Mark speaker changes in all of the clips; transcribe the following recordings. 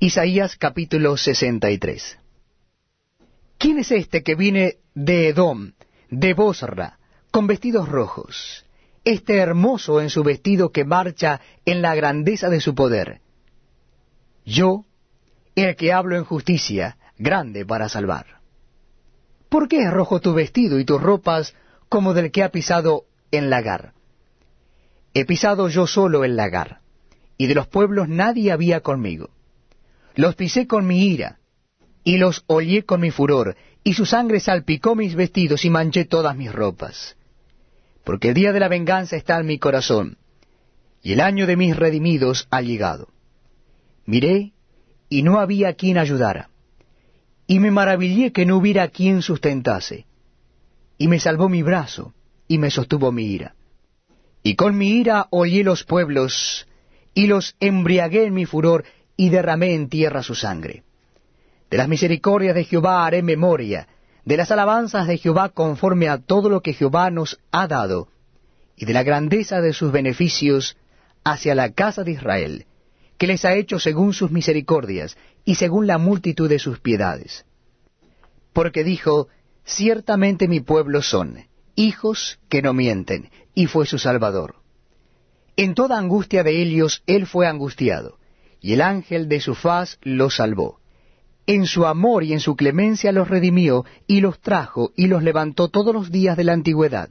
Speaker 1: Isaías capítulo 63 ¿Quién es este que viene de Edom, de Bosra, con vestidos rojos? Este hermoso en su vestido que marcha en la grandeza de su poder. Yo, el que hablo en justicia, grande para salvar. ¿Por qué es rojo tu vestido y tus ropas como del que ha pisado en lagar? He pisado yo solo el lagar, y de los pueblos nadie había conmigo. Los pisé con mi ira, y los hollé con mi furor, y su sangre salpicó mis vestidos y manché todas mis ropas. Porque el día de la venganza está en mi corazón, y el año de mis redimidos ha llegado. Miré, y no había quien ayudara, y me maravillé que no hubiera quien sustentase, y me salvó mi brazo, y me sostuvo mi ira. Y con mi ira hollé los pueblos, y los embriagué en mi furor, y derramé en tierra su sangre. De las misericordias de Jehová haré memoria, de las alabanzas de Jehová conforme a todo lo que Jehová nos ha dado, y de la grandeza de sus beneficios hacia la casa de Israel, que les ha hecho según sus misericordias y según la multitud de sus piedades. Porque dijo, ciertamente mi pueblo son, hijos que no mienten, y fue su Salvador. En toda angustia de ellos él fue angustiado, y el ángel de su faz los salvó. En su amor y en su clemencia los redimió, y los trajo, y los levantó todos los días de la antigüedad.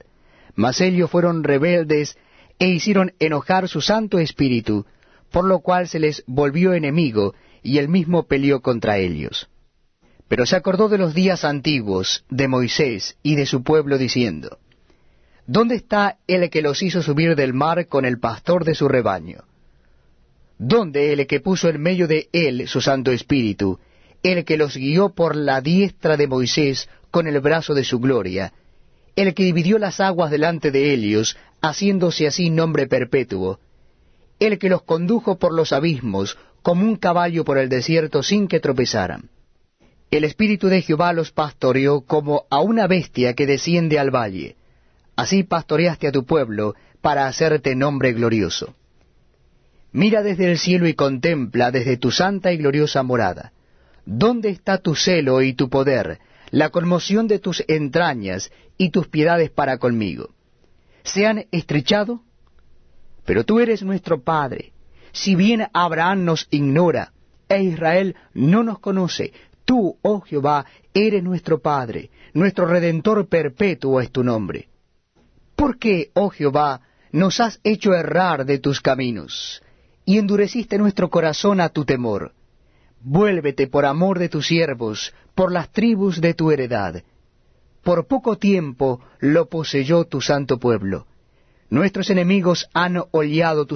Speaker 1: Mas ellos fueron rebeldes, e hicieron enojar su Santo Espíritu, por lo cual se les volvió enemigo, y él mismo peleó contra ellos. Pero se acordó de los días antiguos, de Moisés y de su pueblo, diciendo, ¿Dónde está el que los hizo subir del mar con el pastor de su rebaño? ¿Dónde el que puso en medio de él su Santo Espíritu, el que los guió por la diestra de Moisés con el brazo de su gloria, el que dividió las aguas delante de ellos, haciéndose así nombre perpetuo, el que los condujo por los abismos, como un caballo por el desierto sin que tropezaran. El Espíritu de Jehová los pastoreó como a una bestia que desciende al valle. Así pastoreaste a tu pueblo para hacerte nombre glorioso. Mira desde el cielo y contempla desde tu santa y gloriosa morada. ¿Dónde está tu celo y tu poder, la conmoción de tus entrañas y tus piedades para conmigo? ¿Se han estrechado? Pero tú eres nuestro Padre. Si bien Abraham nos ignora, e Israel no nos conoce, tú, oh Jehová, eres nuestro Padre, nuestro Redentor perpetuo es tu nombre. ¿Por qué, oh Jehová, nos has hecho errar de tus caminos? Y endureciste nuestro corazón a tu temor. Vuélvete por amor de tus siervos, por las tribus de tu heredad. Por poco tiempo lo poseyó tu santo pueblo. Nuestros enemigos han oleado tus